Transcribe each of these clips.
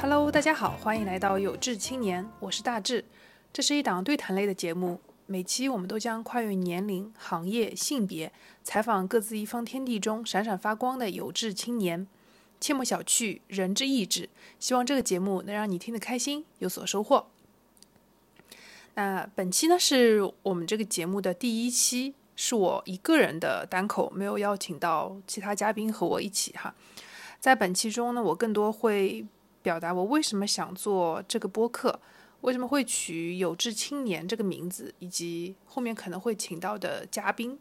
Hello，大家好，欢迎来到有志青年，我是大志。这是一档对谈类的节目，每期我们都将跨越年龄、行业、性别，采访各自一方天地中闪闪发光的有志青年。切莫小觑，人之意志。希望这个节目能让你听得开心，有所收获。那本期呢是我们这个节目的第一期，是我一个人的单口，没有邀请到其他嘉宾和我一起哈。在本期中呢，我更多会表达我为什么想做这个播客，为什么会取“有志青年”这个名字，以及后面可能会请到的嘉宾，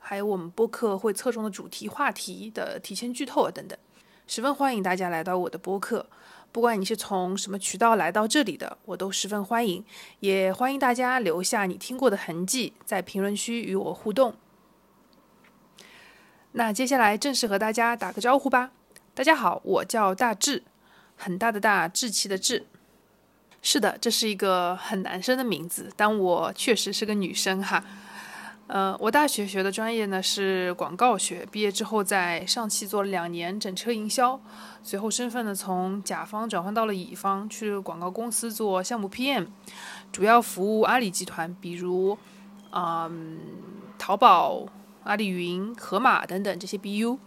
还有我们播客会侧重的主题话题的提前剧透啊等等。十分欢迎大家来到我的播客，不管你是从什么渠道来到这里的，我都十分欢迎。也欢迎大家留下你听过的痕迹，在评论区与我互动。那接下来正式和大家打个招呼吧。大家好，我叫大志，很大的大，志气的志。是的，这是一个很男生的名字，但我确实是个女生哈。呃，我大学学的专业呢是广告学，毕业之后在上汽做了两年整车营销，随后身份呢从甲方转换到了乙方，去广告公司做项目 PM，主要服务阿里集团，比如嗯淘宝、阿里云、盒马等等这些 BU。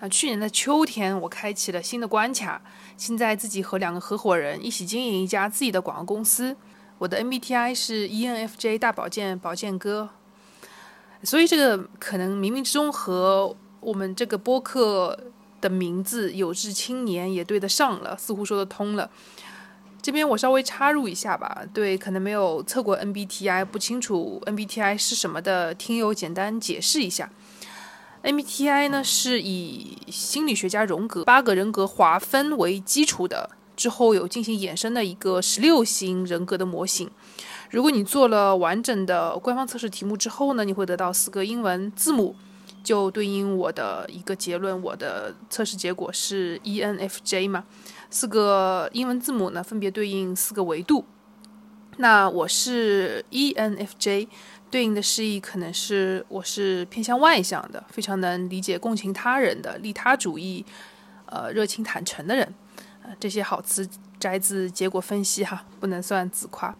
那去年的秋天，我开启了新的关卡，现在自己和两个合伙人一起经营一家自己的广告公司。我的 MBTI 是 ENFJ 大保健保健哥，所以这个可能冥冥之中和我们这个播客的名字“有志青年”也对得上了，似乎说得通了。这边我稍微插入一下吧，对可能没有测过 MBTI 不清楚 MBTI 是什么的听友，简单解释一下。MBTI 呢是以心理学家荣格八个人格划分为基础的，之后有进行衍生的一个十六型人格的模型。如果你做了完整的官方测试题目之后呢，你会得到四个英文字母，就对应我的一个结论。我的测试结果是 ENFJ 嘛，四个英文字母呢分别对应四个维度。那我是 ENFJ。对应的释义可能是我是偏向外向的，非常能理解共情他人的利他主义，呃，热情坦诚的人。呃，这些好词摘自结果分析哈，不能算自夸。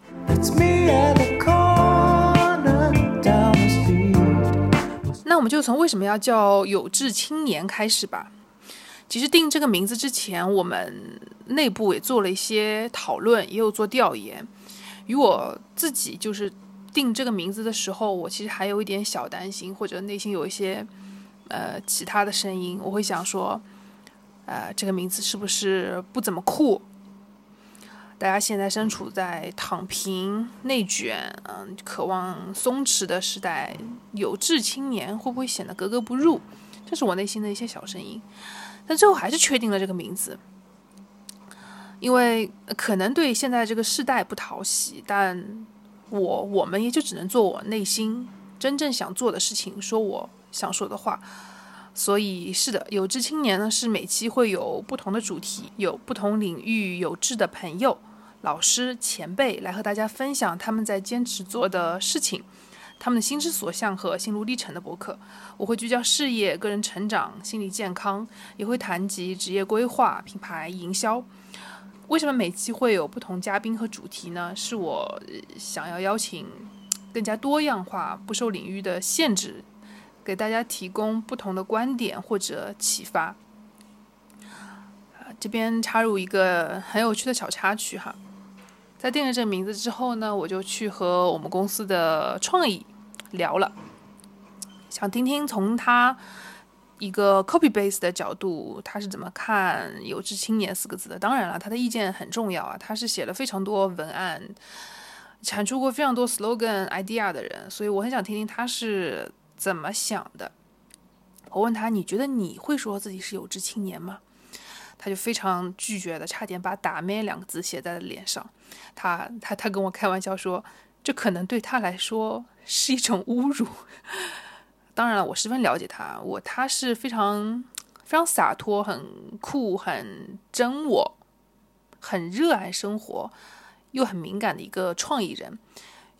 那我们就从为什么要叫有志青年开始吧。其实定这个名字之前，我们内部也做了一些讨论，也有做调研。与我自己就是定这个名字的时候，我其实还有一点小担心，或者内心有一些呃其他的声音。我会想说，呃，这个名字是不是不怎么酷？大家现在身处在躺平、内卷，嗯，渴望松弛的时代，有志青年会不会显得格格不入？这是我内心的一些小声音。但最后还是确定了这个名字，因为可能对现在这个世代不讨喜，但我我们也就只能做我内心真正想做的事情，说我想说的话。所以是的，有志青年呢是每期会有不同的主题，有不同领域有志的朋友、老师、前辈来和大家分享他们在坚持做的事情，他们的心之所向和心路历程的博客。我会聚焦事业、个人成长、心理健康，也会谈及职业规划、品牌营销。为什么每期会有不同嘉宾和主题呢？是我想要邀请更加多样化、不受领域的限制，给大家提供不同的观点或者启发。这边插入一个很有趣的小插曲哈，在定了这个名字之后呢，我就去和我们公司的创意聊了，想听听从他一个 copy base 的角度，他是怎么看“有志青年”四个字的。当然了，他的意见很重要啊，他是写了非常多文案，产出过非常多 slogan idea 的人，所以我很想听听他是怎么想的。我问他：“你觉得你会说自己是有志青年吗？”他就非常拒绝的，差点把“打咩”两个字写在了脸上。他他他跟我开玩笑说，这可能对他来说是一种侮辱。当然了，我十分了解他，我他是非常非常洒脱、很酷、很真我、很热爱生活，又很敏感的一个创意人。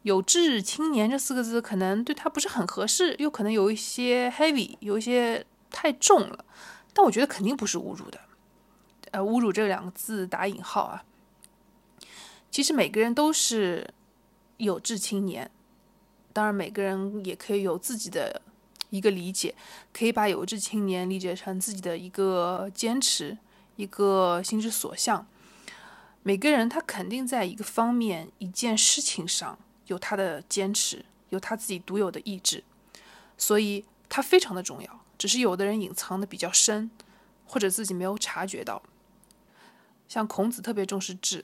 有志青年这四个字可能对他不是很合适，又可能有一些 heavy，有一些太重了。但我觉得肯定不是侮辱的，呃，侮辱这两个字打引号啊。其实每个人都是有志青年，当然每个人也可以有自己的一个理解，可以把有志青年理解成自己的一个坚持，一个心之所向。每个人他肯定在一个方面、一件事情上。有他的坚持，有他自己独有的意志，所以他非常的重要。只是有的人隐藏的比较深，或者自己没有察觉到。像孔子特别重视智，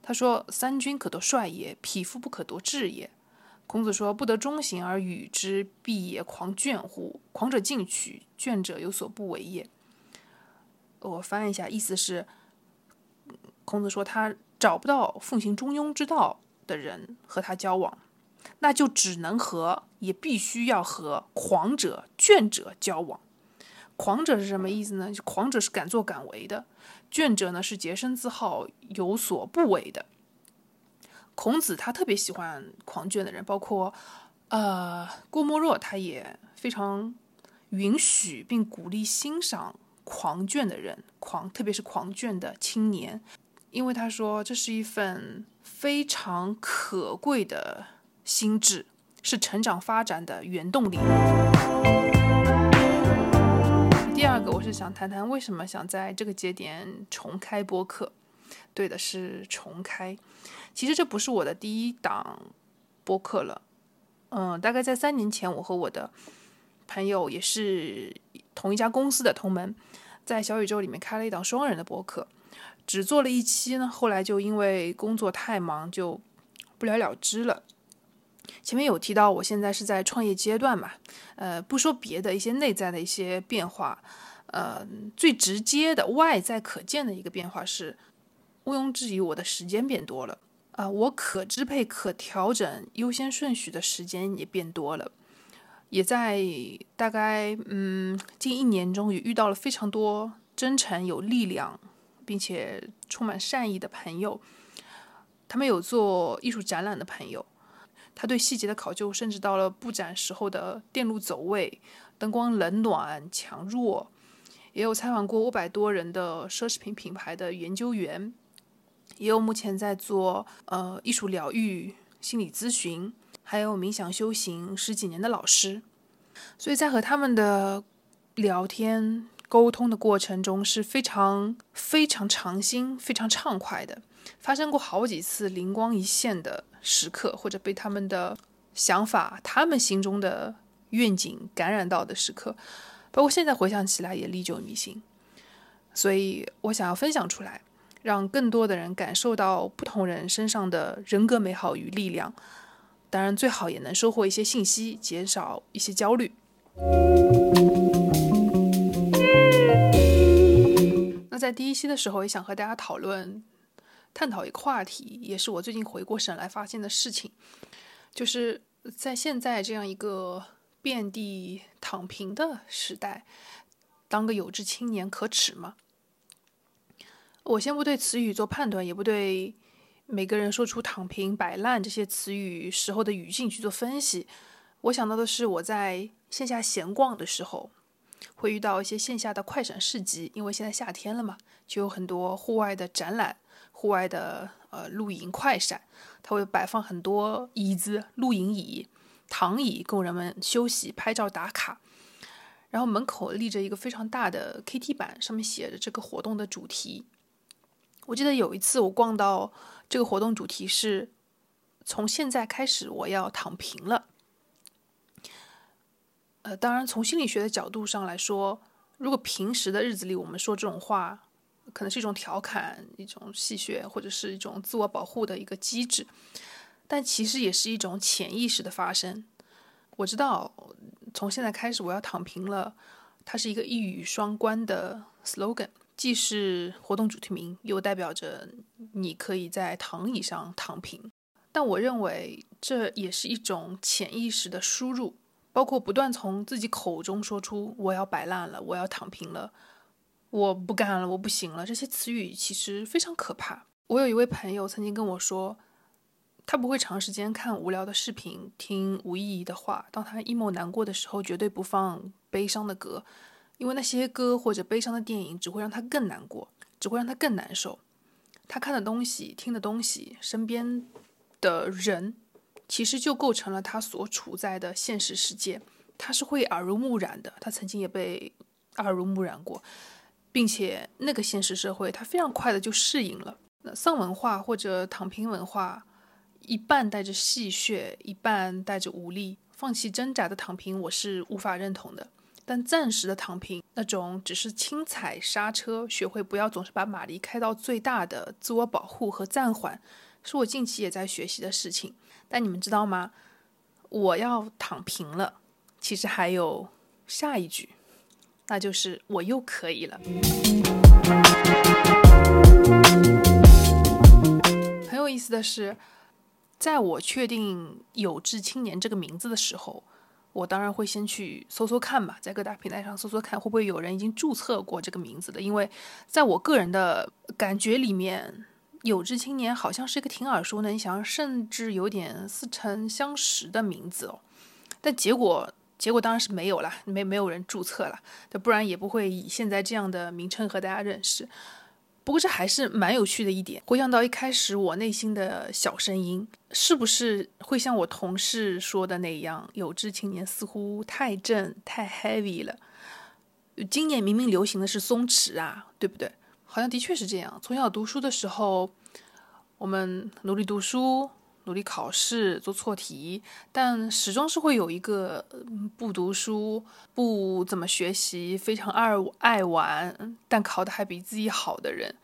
他说：“三军可夺帅也，匹夫不可夺志也。”孔子说：“不得中行而与之，必也狂倦乎？狂者进取，倦者有所不为也。”我翻译一下，意思是，孔子说他找不到奉行中庸之道。的人和他交往，那就只能和，也必须要和狂者、倦者交往。狂者是什么意思呢？狂者是敢作敢为的，卷者呢是洁身自好、有所不为的。孔子他特别喜欢狂卷的人，包括呃郭沫若，他也非常允许并鼓励欣赏狂卷的人，狂特别是狂卷的青年。因为他说这是一份非常可贵的心智，是成长发展的原动力。第二个，我是想谈谈为什么想在这个节点重开播客。对的，是重开。其实这不是我的第一档播客了。嗯，大概在三年前，我和我的朋友也是同一家公司的同门，在小宇宙里面开了一档双人的播客。只做了一期呢，后来就因为工作太忙，就不了了之了。前面有提到，我现在是在创业阶段嘛，呃，不说别的，一些内在的一些变化，呃，最直接的外在可见的一个变化是，毋庸置疑，我的时间变多了，啊，我可支配、可调整优先顺序的时间也变多了，也在大概嗯近一年中也遇到了非常多真诚、有力量。并且充满善意的朋友，他们有做艺术展览的朋友，他对细节的考究甚至到了布展时候的电路走位、灯光冷暖强弱，也有采访过五百多人的奢侈品品牌的研究员，也有目前在做呃艺术疗愈、心理咨询，还有冥想修行十几年的老师，所以在和他们的聊天。沟通的过程中是非常非常长心、非常畅快的，发生过好几次灵光一现的时刻，或者被他们的想法、他们心中的愿景感染到的时刻，包括现在回想起来也历久弥新。所以我想要分享出来，让更多的人感受到不同人身上的人格美好与力量。当然，最好也能收获一些信息，减少一些焦虑。那在第一期的时候，也想和大家讨论、探讨一个话题，也是我最近回过神来发现的事情，就是在现在这样一个遍地躺平的时代，当个有志青年可耻吗？我先不对词语做判断，也不对每个人说出“躺平”“摆烂”这些词语时候的语境去做分析。我想到的是，我在线下闲逛的时候。会遇到一些线下的快闪市集，因为现在夏天了嘛，就有很多户外的展览、户外的呃露营快闪，它会摆放很多椅子、露营椅、躺椅，供人们休息、拍照打卡。然后门口立着一个非常大的 KT 板，上面写着这个活动的主题。我记得有一次我逛到这个活动主题是从现在开始我要躺平了。呃，当然，从心理学的角度上来说，如果平时的日子里我们说这种话，可能是一种调侃、一种戏谑，或者是一种自我保护的一个机制，但其实也是一种潜意识的发生。我知道，从现在开始我要躺平了，它是一个一语双关的 slogan，既是活动主题名，又代表着你可以在躺椅上躺平。但我认为这也是一种潜意识的输入。包括不断从自己口中说出“我要摆烂了，我要躺平了，我不干了，我不行了”这些词语，其实非常可怕。我有一位朋友曾经跟我说，他不会长时间看无聊的视频，听无意义的话。当他 emo 难过的时候，绝对不放悲伤的歌，因为那些歌或者悲伤的电影只会让他更难过，只会让他更难受。他看的东西、听的东西、身边的人，其实就构成了他所处在的现实世界。他是会耳濡目染的，他曾经也被耳濡目染过，并且那个现实社会，他非常快的就适应了。那丧文化或者躺平文化，一半带着戏谑，一半带着无力。放弃挣扎的躺平，我是无法认同的。但暂时的躺平，那种只是轻踩刹车，学会不要总是把马力开到最大的自我保护和暂缓，是我近期也在学习的事情。但你们知道吗？我要躺平了，其实还有下一句，那就是我又可以了。很有意思的是，在我确定“有志青年”这个名字的时候。我当然会先去搜搜看吧，在各大平台上搜搜看，会不会有人已经注册过这个名字的？因为在我个人的感觉里面，有志青年好像是一个挺耳熟能详，甚至有点似曾相识的名字哦。但结果，结果当然是没有了，没没有人注册了，不然也不会以现在这样的名称和大家认识。不过这还是蛮有趣的一点。回想到一开始我内心的小声音，是不是会像我同事说的那样，有志青年似乎太正太 heavy 了？今年明明流行的是松弛啊，对不对？好像的确是这样。从小读书的时候，我们努力读书。努力考试，做错题，但始终是会有一个不读书、不怎么学习、非常爱爱玩，但考的还比自己好的人。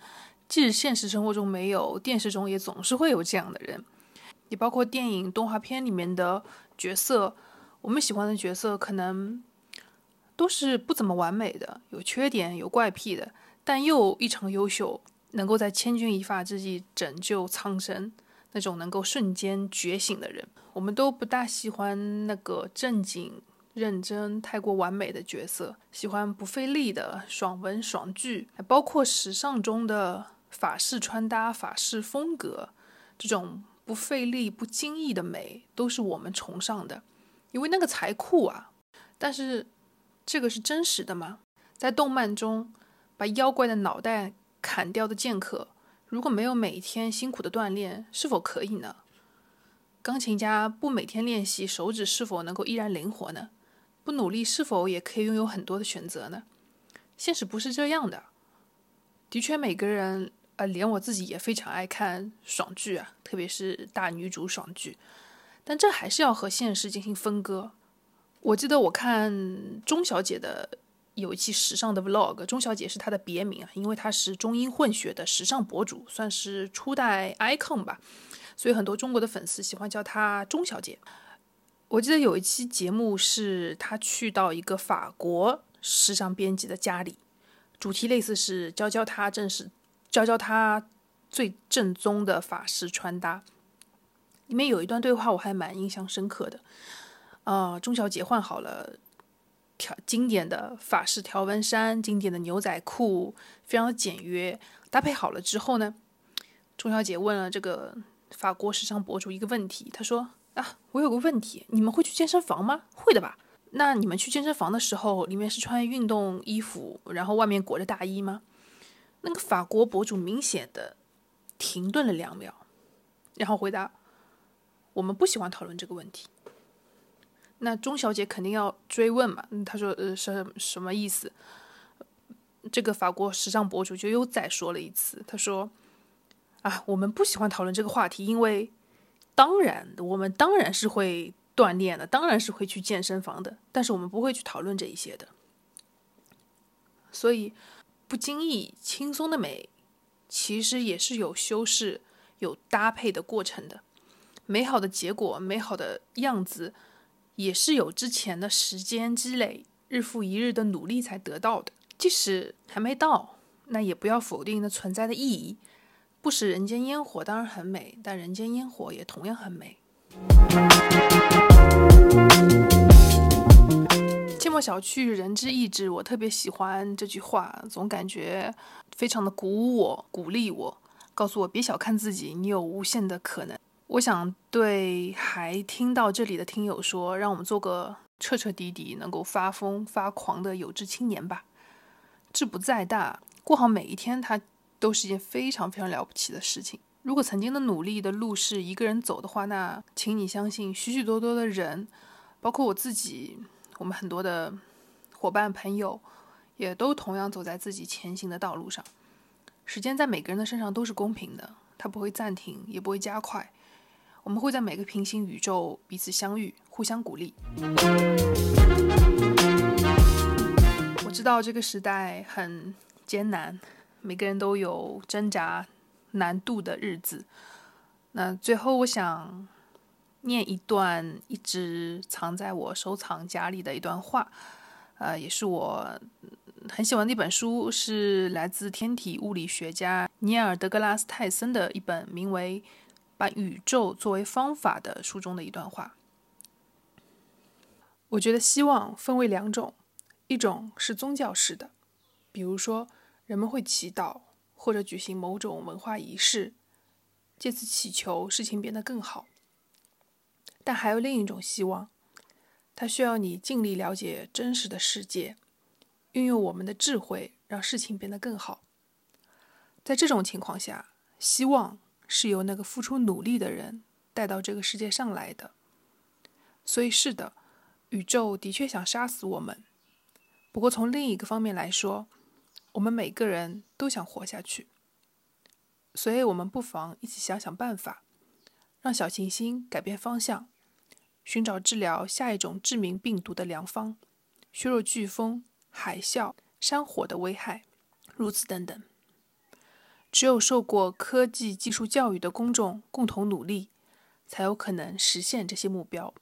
即使现实生活中没有，电视中也总是会有这样的人。也包括电影、动画片里面的角色，我们喜欢的角色可能都是不怎么完美的，有缺点、有怪癖的，但又异常优秀，能够在千钧一发之际拯救苍生。那种能够瞬间觉醒的人，我们都不大喜欢那个正经、认真、太过完美的角色，喜欢不费力的爽文爽剧，还包括时尚中的法式穿搭、法式风格，这种不费力、不经意的美，都是我们崇尚的，因为那个才酷啊！但是，这个是真实的吗？在动漫中，把妖怪的脑袋砍掉的剑客。如果没有每天辛苦的锻炼，是否可以呢？钢琴家不每天练习，手指是否能够依然灵活呢？不努力，是否也可以拥有很多的选择呢？现实不是这样的。的确，每个人，呃，连我自己也非常爱看爽剧啊，特别是大女主爽剧。但这还是要和现实进行分割。我记得我看钟小姐的。有一期时尚的 vlog，钟小姐是她的别名啊，因为她是中英混血的时尚博主，算是初代 icon 吧，所以很多中国的粉丝喜欢叫她钟小姐。我记得有一期节目是她去到一个法国时尚编辑的家里，主题类似是教教她正式教教她最正宗的法式穿搭。里面有一段对话我还蛮印象深刻的，呃，钟小姐换好了。条经典的法式条纹衫，经典的牛仔裤，非常简约。搭配好了之后呢，钟小姐问了这个法国时尚博主一个问题，她说：“啊，我有个问题，你们会去健身房吗？会的吧？那你们去健身房的时候，里面是穿运动衣服，然后外面裹着大衣吗？”那个法国博主明显的停顿了两秒，然后回答：“我们不喜欢讨论这个问题。”那钟小姐肯定要追问嘛？她说：“呃，什什么意思？”这个法国时尚博主就又再说了一次，他说：“啊，我们不喜欢讨论这个话题，因为当然，我们当然是会锻炼的，当然是会去健身房的，但是我们不会去讨论这一些的。所以，不经意、轻松的美，其实也是有修饰、有搭配的过程的。美好的结果，美好的样子。”也是有之前的时间积累，日复一日的努力才得到的。即使还没到，那也不要否定那存在的意义。不食人间烟火当然很美，但人间烟火也同样很美。小觑，人之意志。我特别喜欢这句话，总感觉非常的鼓舞我、鼓励我，告诉我别小看自己，你有无限的可能。我想对还听到这里的听友说，让我们做个彻彻底底能够发疯发狂的有志青年吧。志不在大，过好每一天，它都是一件非常非常了不起的事情。如果曾经的努力的路是一个人走的话，那请你相信，许许多多的人，包括我自己，我们很多的伙伴朋友，也都同样走在自己前行的道路上。时间在每个人的身上都是公平的，它不会暂停，也不会加快。我们会在每个平行宇宙彼此相遇，互相鼓励。我知道这个时代很艰难，每个人都有挣扎。难度的日子。那最后，我想念一段一直藏在我收藏夹里的一段话，呃，也是我很喜欢的一本书，是来自天体物理学家尼尔·德格拉斯·泰森的一本名为《把宇宙作为方法》的书中的一段话。我觉得希望分为两种，一种是宗教式的，比如说人们会祈祷。或者举行某种文化仪式，借此祈求事情变得更好。但还有另一种希望，它需要你尽力了解真实的世界，运用我们的智慧让事情变得更好。在这种情况下，希望是由那个付出努力的人带到这个世界上来的。所以，是的，宇宙的确想杀死我们。不过，从另一个方面来说，我们每个人都想活下去，所以我们不妨一起想想办法，让小行星改变方向，寻找治疗下一种致命病毒的良方，削弱飓风、海啸、山火的危害，如此等等。只有受过科技技术教育的公众共同努力，才有可能实现这些目标。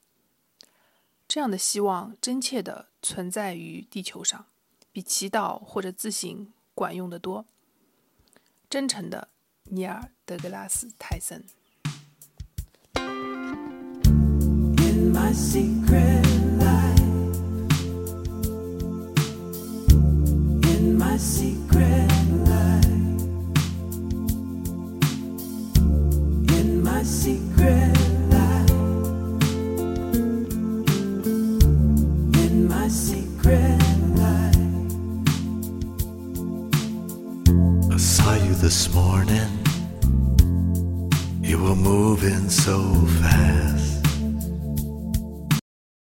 这样的希望真切地存在于地球上。比祈祷或者自省管用得多。真诚的，尼尔·德格拉斯·泰森。